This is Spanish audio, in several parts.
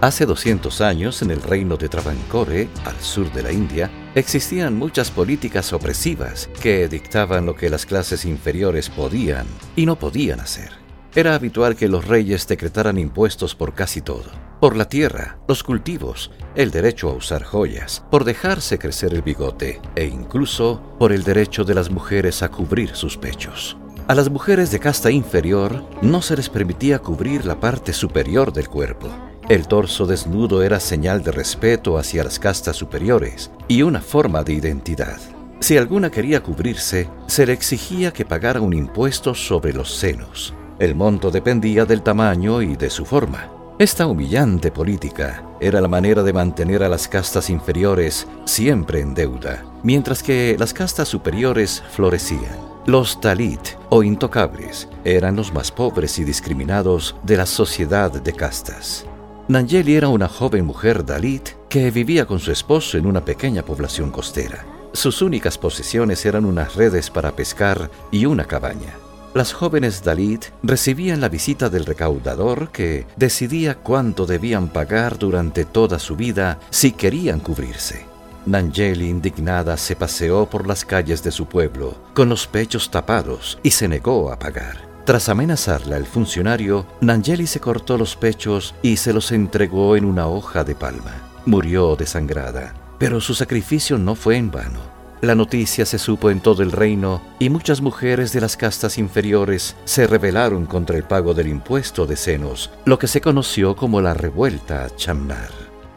Hace 200 años, en el reino de Travancore, al sur de la India, existían muchas políticas opresivas que dictaban lo que las clases inferiores podían y no podían hacer. Era habitual que los reyes decretaran impuestos por casi todo. Por la tierra, los cultivos, el derecho a usar joyas, por dejarse crecer el bigote e incluso por el derecho de las mujeres a cubrir sus pechos. A las mujeres de casta inferior no se les permitía cubrir la parte superior del cuerpo el torso desnudo era señal de respeto hacia las castas superiores y una forma de identidad. Si alguna quería cubrirse, se le exigía que pagara un impuesto sobre los senos. El monto dependía del tamaño y de su forma. Esta humillante política era la manera de mantener a las castas inferiores siempre en deuda, mientras que las castas superiores florecían. Los Dalit o intocables eran los más pobres y discriminados de la sociedad de castas. Nangeli era una joven mujer Dalit que vivía con su esposo en una pequeña población costera. Sus únicas posesiones eran unas redes para pescar y una cabaña. Las jóvenes Dalit recibían la visita del recaudador que decidía cuánto debían pagar durante toda su vida si querían cubrirse. Nangeli, indignada, se paseó por las calles de su pueblo con los pechos tapados y se negó a pagar. Tras amenazarla, el funcionario, Nangeli se cortó los pechos y se los entregó en una hoja de palma. Murió desangrada, pero su sacrificio no fue en vano. La noticia se supo en todo el reino y muchas mujeres de las castas inferiores se rebelaron contra el pago del impuesto de senos, lo que se conoció como la revuelta Chamnar.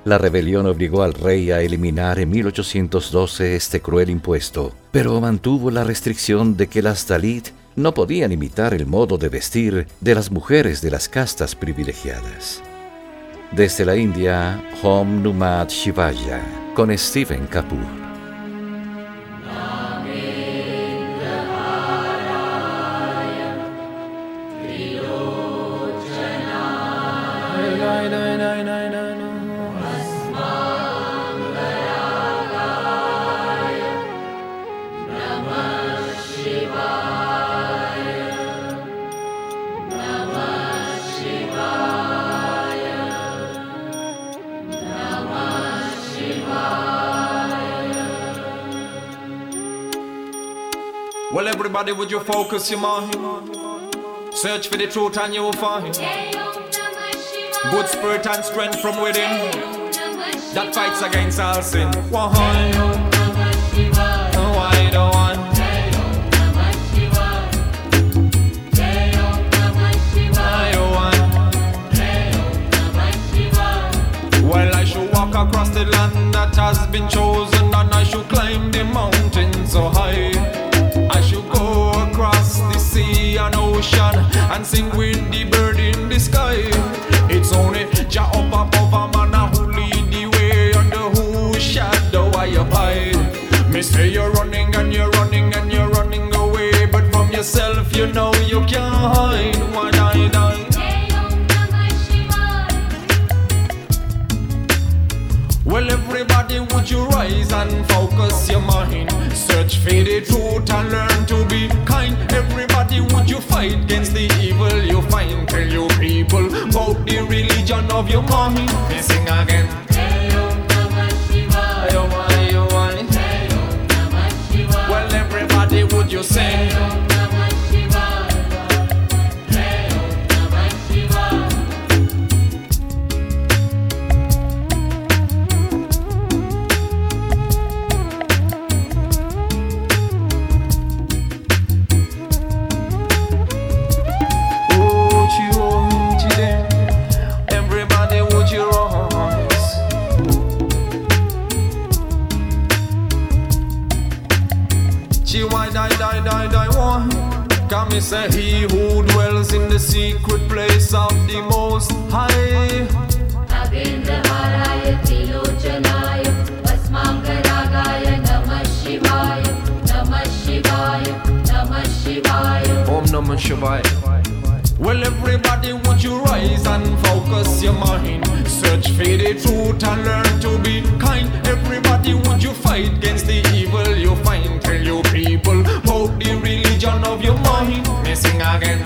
La rebelión obligó al rey a eliminar en 1812 este cruel impuesto, pero mantuvo la restricción de que las Dalit no podían imitar el modo de vestir de las mujeres de las castas privilegiadas. Desde la India, Hom Numad Shivaya, con Stephen Kapoor. Everybody, would you focus your mind? Search for the truth and you will find good spirit and strength from within that fights against all sin. Why? Why don't want? Well, I should walk across the land that has been chosen, and I should climb the mountain ocean and sing with the bird in the sky. It's only Jah up above a man who lead the way under whose shadow I abide. Me say you're running and you're running and you're running away, but from yourself you know you can't hide. One I die. Well, everybody, would you rise and focus your mind? Search for the truth and learn to be kind. Everybody, would you fight against the evil you find? Tell your people about the religion of your. Me sing again. promise that he who dwells in the secret place of the Most High. Shivaya Shivaya Shivaya Om Namah Shivaya well, everybody, would you rise and focus your mind? Search for the truth and learn to be kind. Everybody, would you fight against the evil you find? Tell your people about the religion of your mind. Me sing again.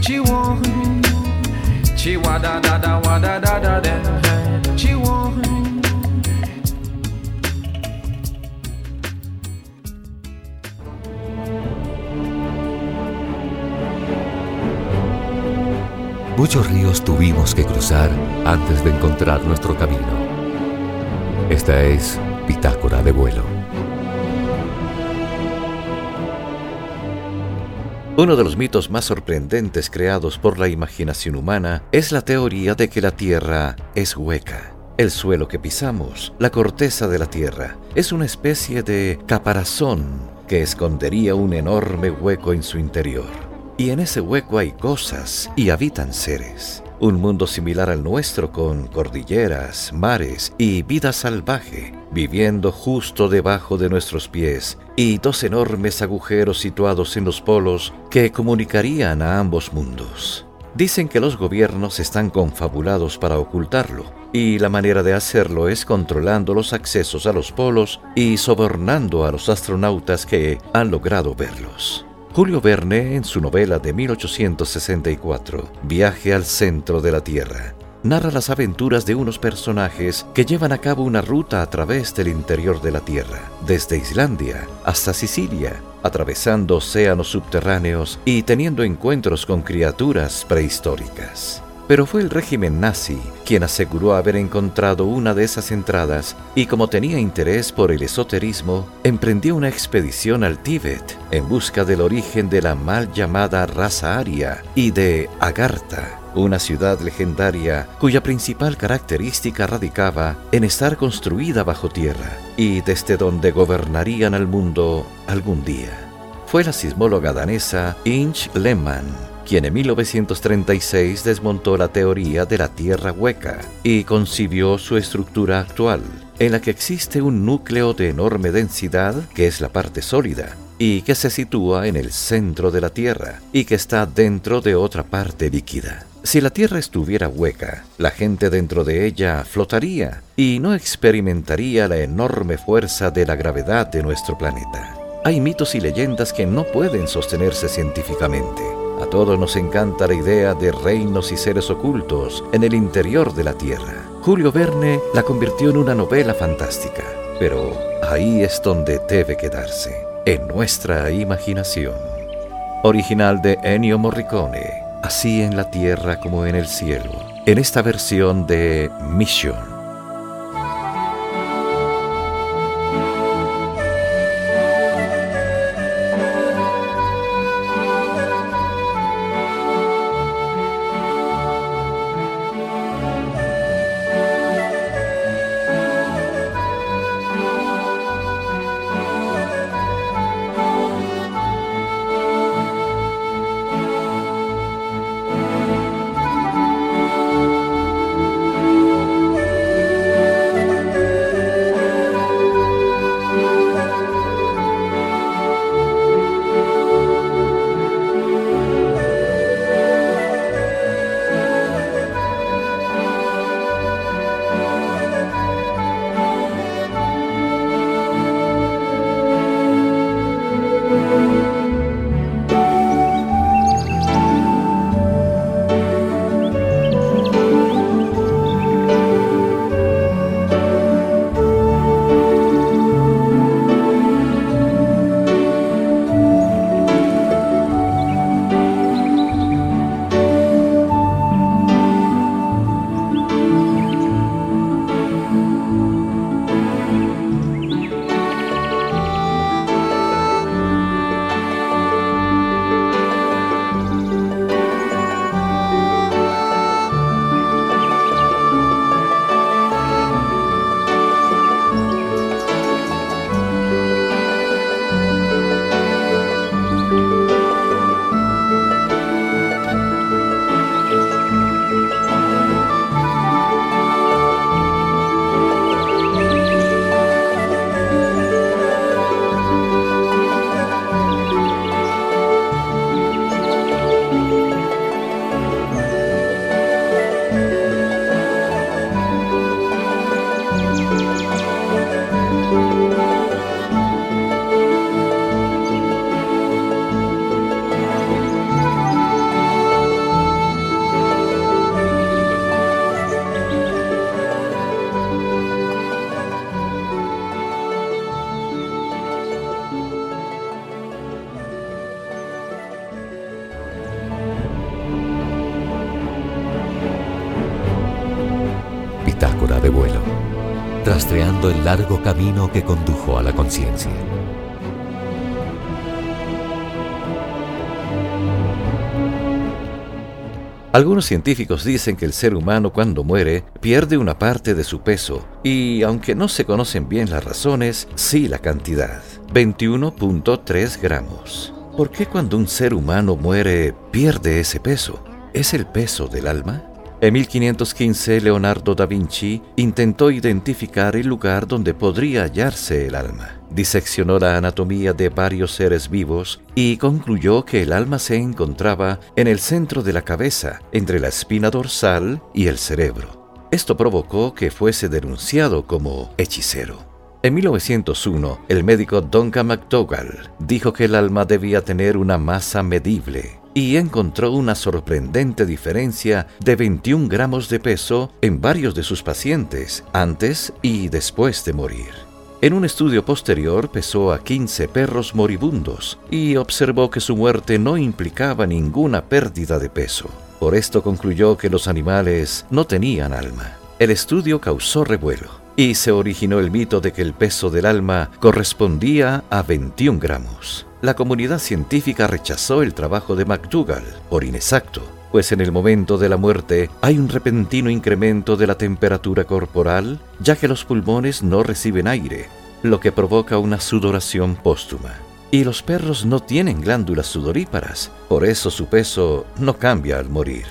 Chihuahua. Chiwa da da da wa da da da da. Muchos ríos tuvimos que cruzar antes de encontrar nuestro camino. Esta es Bitácora de vuelo. Uno de los mitos más sorprendentes creados por la imaginación humana es la teoría de que la Tierra es hueca. El suelo que pisamos, la corteza de la Tierra, es una especie de caparazón que escondería un enorme hueco en su interior. Y en ese hueco hay cosas y habitan seres. Un mundo similar al nuestro con cordilleras, mares y vida salvaje, viviendo justo debajo de nuestros pies, y dos enormes agujeros situados en los polos que comunicarían a ambos mundos. Dicen que los gobiernos están confabulados para ocultarlo, y la manera de hacerlo es controlando los accesos a los polos y sobornando a los astronautas que han logrado verlos. Julio Verne, en su novela de 1864, Viaje al centro de la Tierra, narra las aventuras de unos personajes que llevan a cabo una ruta a través del interior de la Tierra, desde Islandia hasta Sicilia, atravesando océanos subterráneos y teniendo encuentros con criaturas prehistóricas. Pero fue el régimen nazi quien aseguró haber encontrado una de esas entradas y como tenía interés por el esoterismo, emprendió una expedición al Tíbet en busca del origen de la mal llamada raza aria y de Agartha, una ciudad legendaria cuya principal característica radicaba en estar construida bajo tierra y desde donde gobernarían al mundo algún día. Fue la sismóloga danesa Inge Lehmann quien en 1936 desmontó la teoría de la Tierra hueca y concibió su estructura actual, en la que existe un núcleo de enorme densidad, que es la parte sólida, y que se sitúa en el centro de la Tierra, y que está dentro de otra parte líquida. Si la Tierra estuviera hueca, la gente dentro de ella flotaría y no experimentaría la enorme fuerza de la gravedad de nuestro planeta. Hay mitos y leyendas que no pueden sostenerse científicamente. A todos nos encanta la idea de reinos y seres ocultos en el interior de la Tierra. Julio Verne la convirtió en una novela fantástica, pero ahí es donde debe quedarse, en nuestra imaginación. Original de Ennio Morricone, así en la Tierra como en el cielo, en esta versión de Mission. De vuelo. Rastreando el largo camino que condujo a la conciencia. Algunos científicos dicen que el ser humano cuando muere pierde una parte de su peso y aunque no se conocen bien las razones, sí la cantidad, 21.3 gramos. ¿Por qué cuando un ser humano muere pierde ese peso? ¿Es el peso del alma? En 1515 Leonardo da Vinci intentó identificar el lugar donde podría hallarse el alma. Diseccionó la anatomía de varios seres vivos y concluyó que el alma se encontraba en el centro de la cabeza, entre la espina dorsal y el cerebro. Esto provocó que fuese denunciado como hechicero. En 1901, el médico Duncan McDougall dijo que el alma debía tener una masa medible y encontró una sorprendente diferencia de 21 gramos de peso en varios de sus pacientes antes y después de morir. En un estudio posterior pesó a 15 perros moribundos y observó que su muerte no implicaba ninguna pérdida de peso. Por esto concluyó que los animales no tenían alma. El estudio causó revuelo y se originó el mito de que el peso del alma correspondía a 21 gramos la comunidad científica rechazó el trabajo de McDougall por inexacto, pues en el momento de la muerte hay un repentino incremento de la temperatura corporal, ya que los pulmones no reciben aire, lo que provoca una sudoración póstuma. Y los perros no tienen glándulas sudoríparas, por eso su peso no cambia al morir.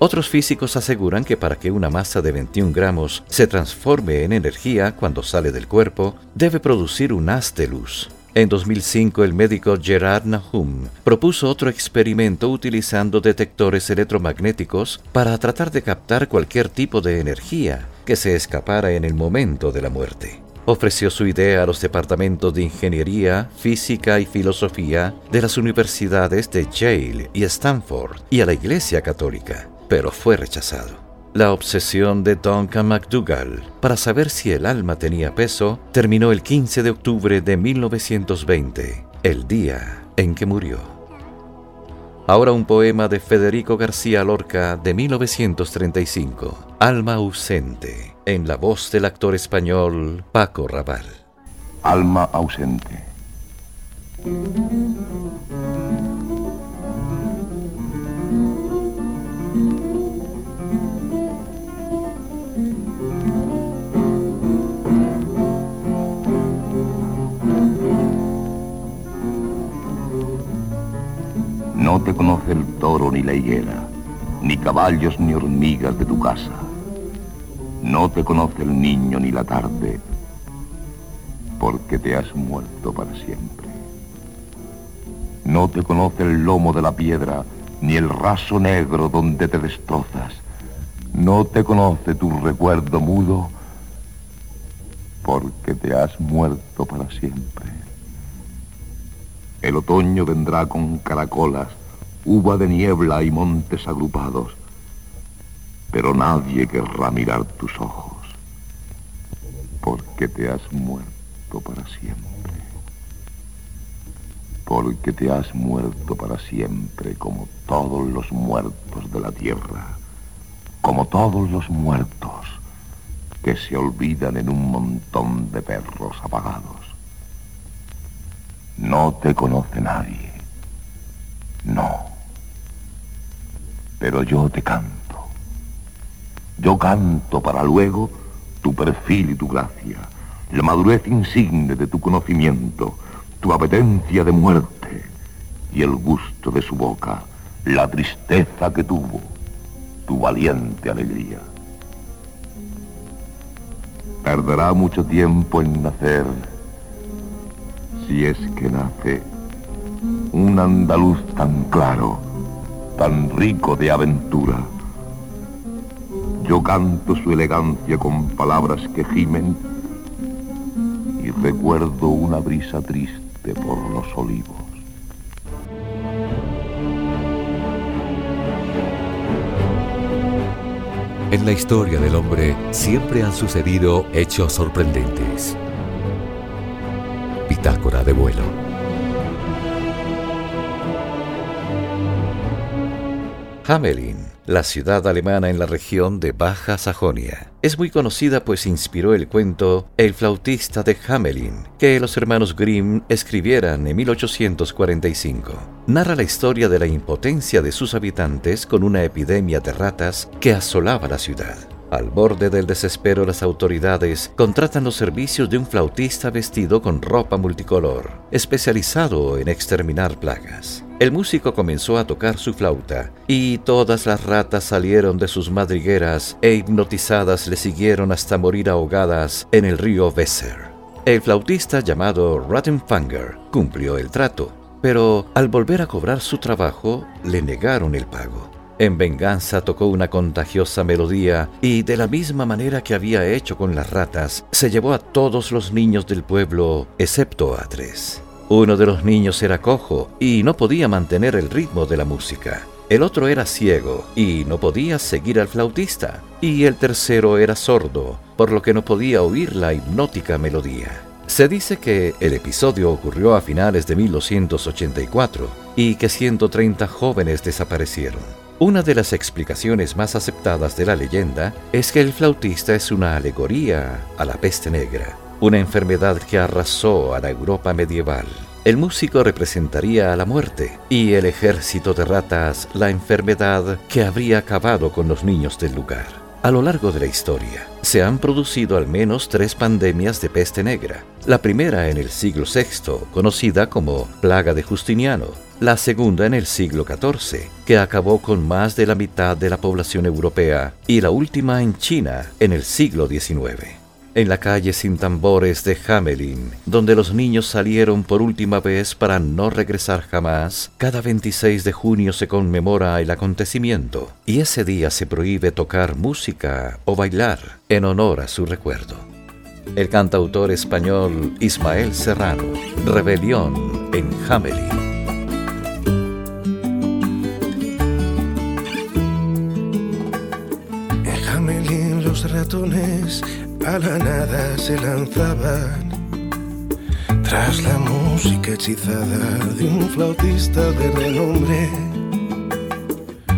Otros físicos aseguran que para que una masa de 21 gramos se transforme en energía cuando sale del cuerpo, debe producir un haz de luz. En 2005, el médico Gerard Nahum propuso otro experimento utilizando detectores electromagnéticos para tratar de captar cualquier tipo de energía que se escapara en el momento de la muerte. Ofreció su idea a los departamentos de Ingeniería, Física y Filosofía de las universidades de Yale y Stanford y a la Iglesia Católica, pero fue rechazado. La obsesión de Duncan McDougall para saber si el alma tenía peso terminó el 15 de octubre de 1920, el día en que murió. Ahora un poema de Federico García Lorca de 1935, Alma ausente, en la voz del actor español Paco Raval. Alma ausente. No te conoce el toro ni la higuera, ni caballos ni hormigas de tu casa. No te conoce el niño ni la tarde, porque te has muerto para siempre. No te conoce el lomo de la piedra, ni el raso negro donde te destrozas. No te conoce tu recuerdo mudo, porque te has muerto para siempre. El otoño vendrá con caracolas, uva de niebla y montes agrupados, pero nadie querrá mirar tus ojos, porque te has muerto para siempre. Porque te has muerto para siempre como todos los muertos de la tierra, como todos los muertos que se olvidan en un montón de perros apagados. No te conoce nadie. No. Pero yo te canto. Yo canto para luego tu perfil y tu gracia, la madurez insigne de tu conocimiento, tu apetencia de muerte y el gusto de su boca, la tristeza que tuvo, tu valiente alegría. Perderá mucho tiempo en nacer si es que nace un andaluz tan claro, tan rico de aventura. Yo canto su elegancia con palabras que gimen y recuerdo una brisa triste por los olivos. En la historia del hombre siempre han sucedido hechos sorprendentes. Bitácora de vuelo. Hamelin, la ciudad alemana en la región de Baja Sajonia. Es muy conocida pues inspiró el cuento El flautista de Hamelin, que los hermanos Grimm escribieran en 1845. Narra la historia de la impotencia de sus habitantes con una epidemia de ratas que asolaba la ciudad. Al borde del desespero, las autoridades contratan los servicios de un flautista vestido con ropa multicolor, especializado en exterminar plagas. El músico comenzó a tocar su flauta y todas las ratas salieron de sus madrigueras e hipnotizadas le siguieron hasta morir ahogadas en el río Weser. El flautista llamado Rattenfanger cumplió el trato, pero al volver a cobrar su trabajo le negaron el pago. En venganza tocó una contagiosa melodía y de la misma manera que había hecho con las ratas, se llevó a todos los niños del pueblo, excepto a tres. Uno de los niños era cojo y no podía mantener el ritmo de la música. El otro era ciego y no podía seguir al flautista. Y el tercero era sordo, por lo que no podía oír la hipnótica melodía. Se dice que el episodio ocurrió a finales de 1284 y que 130 jóvenes desaparecieron. Una de las explicaciones más aceptadas de la leyenda es que el flautista es una alegoría a la peste negra, una enfermedad que arrasó a la Europa medieval. El músico representaría a la muerte y el ejército de ratas la enfermedad que habría acabado con los niños del lugar. A lo largo de la historia, se han producido al menos tres pandemias de peste negra. La primera en el siglo VI, conocida como plaga de Justiniano. La segunda en el siglo XIV, que acabó con más de la mitad de la población europea. Y la última en China, en el siglo XIX en la calle sin tambores de Hamelin, donde los niños salieron por última vez para no regresar jamás, cada 26 de junio se conmemora el acontecimiento y ese día se prohíbe tocar música o bailar en honor a su recuerdo. El cantautor español Ismael Serrano, Rebelión en Hamelin. Ratones a la nada se lanzaban tras la música hechizada de un flautista de renombre.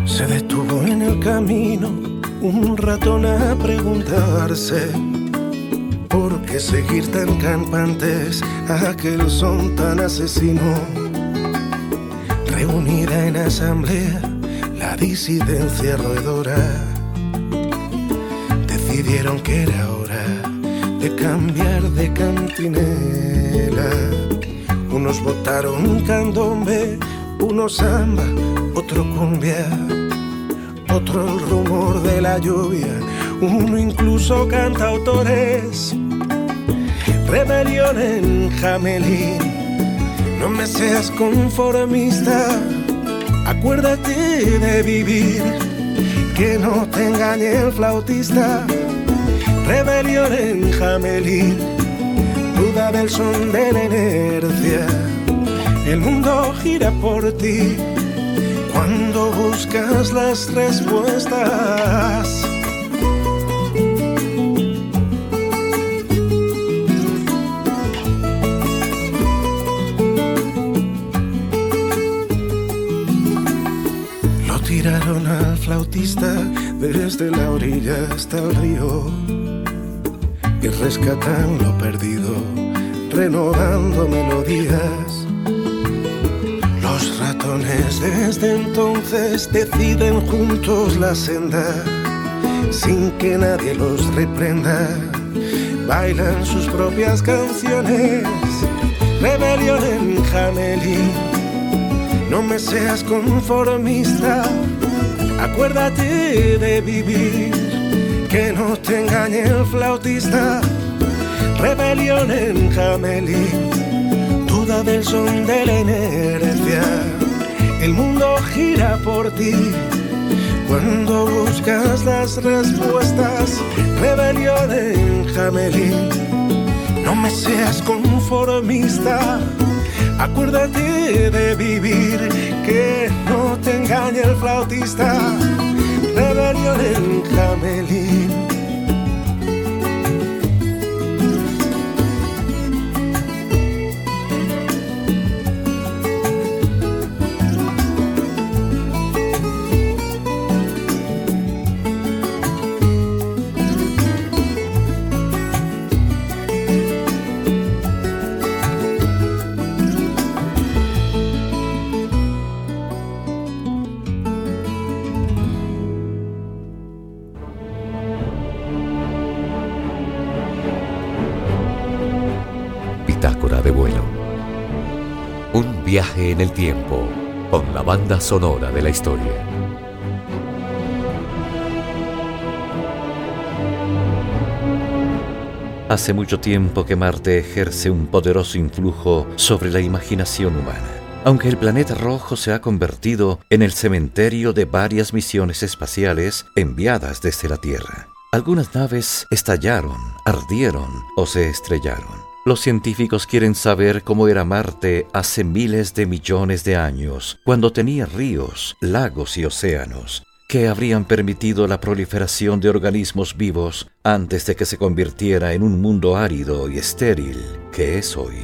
Se detuvo en el camino un ratón a preguntarse por qué seguir tan campantes aquel son tan asesino. Reunida en asamblea la disidencia roedora decidieron que era hora de cambiar de cantinela. Unos votaron candombe, unos samba, otro cumbia, otro el rumor de la lluvia, uno incluso canta autores. Rebelión en Jamelín, no me seas conformista, acuérdate de vivir, que no te engañe el flautista rebelión en Jamelín, duda del son de la inercia. El mundo gira por ti cuando buscas las respuestas. Lo tiraron al flautista desde la orilla hasta el río y rescatan lo perdido, renovando melodías. Los ratones desde entonces deciden juntos la senda, sin que nadie los reprenda. Bailan sus propias canciones, rebelión en Jamelín. No me seas conformista, acuérdate de vivir que no te engañe el flautista. Rebelión en Jamelín, duda del son de la inercia. El mundo gira por ti cuando buscas las respuestas. Rebelión en Jamelín, no me seas conformista. Acuérdate de vivir, que no te engañe el flautista rebelión en Jamelín. Viaje en el tiempo con la banda sonora de la historia. Hace mucho tiempo que Marte ejerce un poderoso influjo sobre la imaginación humana. Aunque el planeta rojo se ha convertido en el cementerio de varias misiones espaciales enviadas desde la Tierra. Algunas naves estallaron, ardieron o se estrellaron. Los científicos quieren saber cómo era Marte hace miles de millones de años, cuando tenía ríos, lagos y océanos, que habrían permitido la proliferación de organismos vivos antes de que se convirtiera en un mundo árido y estéril que es hoy.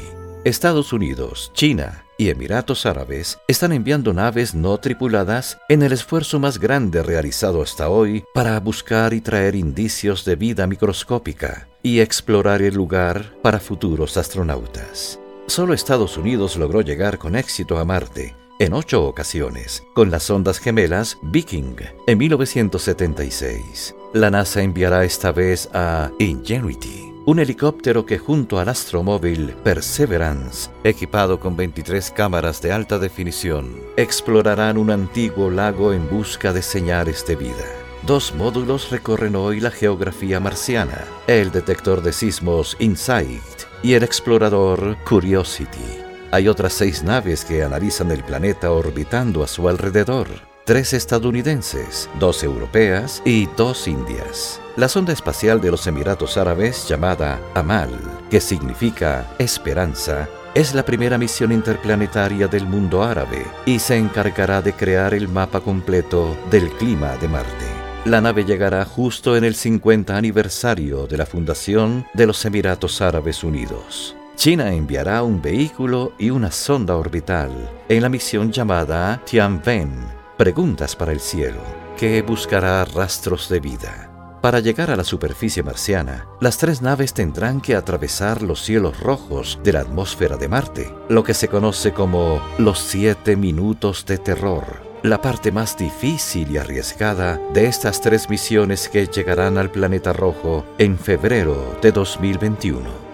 Estados Unidos, China y Emiratos Árabes están enviando naves no tripuladas en el esfuerzo más grande realizado hasta hoy para buscar y traer indicios de vida microscópica y explorar el lugar para futuros astronautas. Solo Estados Unidos logró llegar con éxito a Marte en ocho ocasiones con las ondas gemelas Viking en 1976. La NASA enviará esta vez a Ingenuity, un helicóptero que junto al astromóvil Perseverance, equipado con 23 cámaras de alta definición, explorarán un antiguo lago en busca de señales de vida. Dos módulos recorren hoy la geografía marciana, el detector de sismos InSight y el explorador Curiosity. Hay otras seis naves que analizan el planeta orbitando a su alrededor. Tres estadounidenses, dos europeas y dos indias. La sonda espacial de los Emiratos Árabes llamada Amal, que significa esperanza, es la primera misión interplanetaria del mundo árabe y se encargará de crear el mapa completo del clima de Marte. La nave llegará justo en el 50 aniversario de la fundación de los Emiratos Árabes Unidos. China enviará un vehículo y una sonda orbital en la misión llamada Tianwen, Preguntas para el Cielo, que buscará rastros de vida. Para llegar a la superficie marciana, las tres naves tendrán que atravesar los cielos rojos de la atmósfera de Marte, lo que se conoce como los siete minutos de terror, la parte más difícil y arriesgada de estas tres misiones que llegarán al planeta rojo en febrero de 2021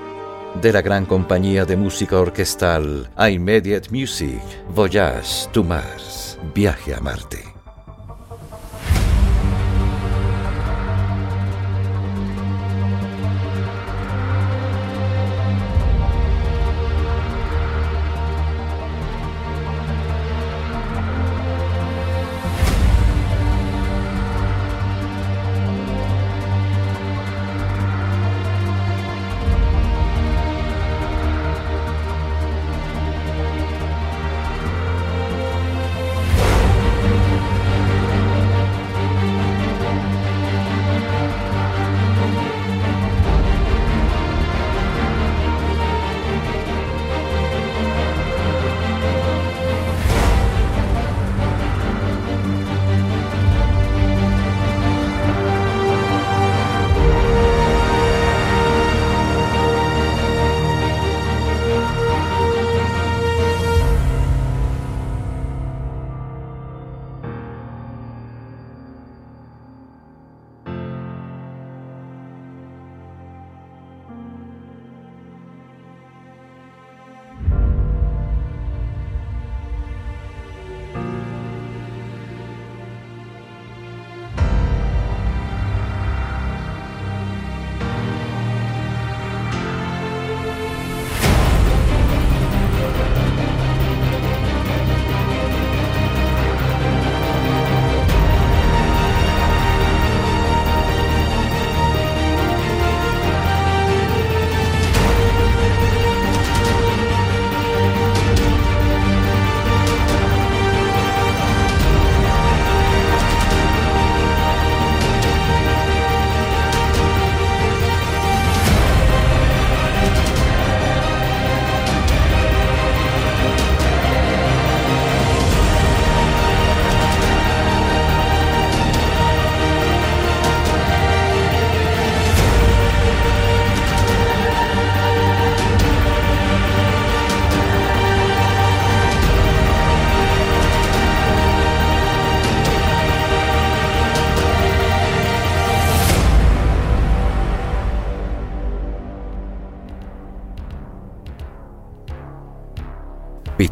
de la gran compañía de música orquestal Immediate Music, Voyage to Mars, Viaje a Marte.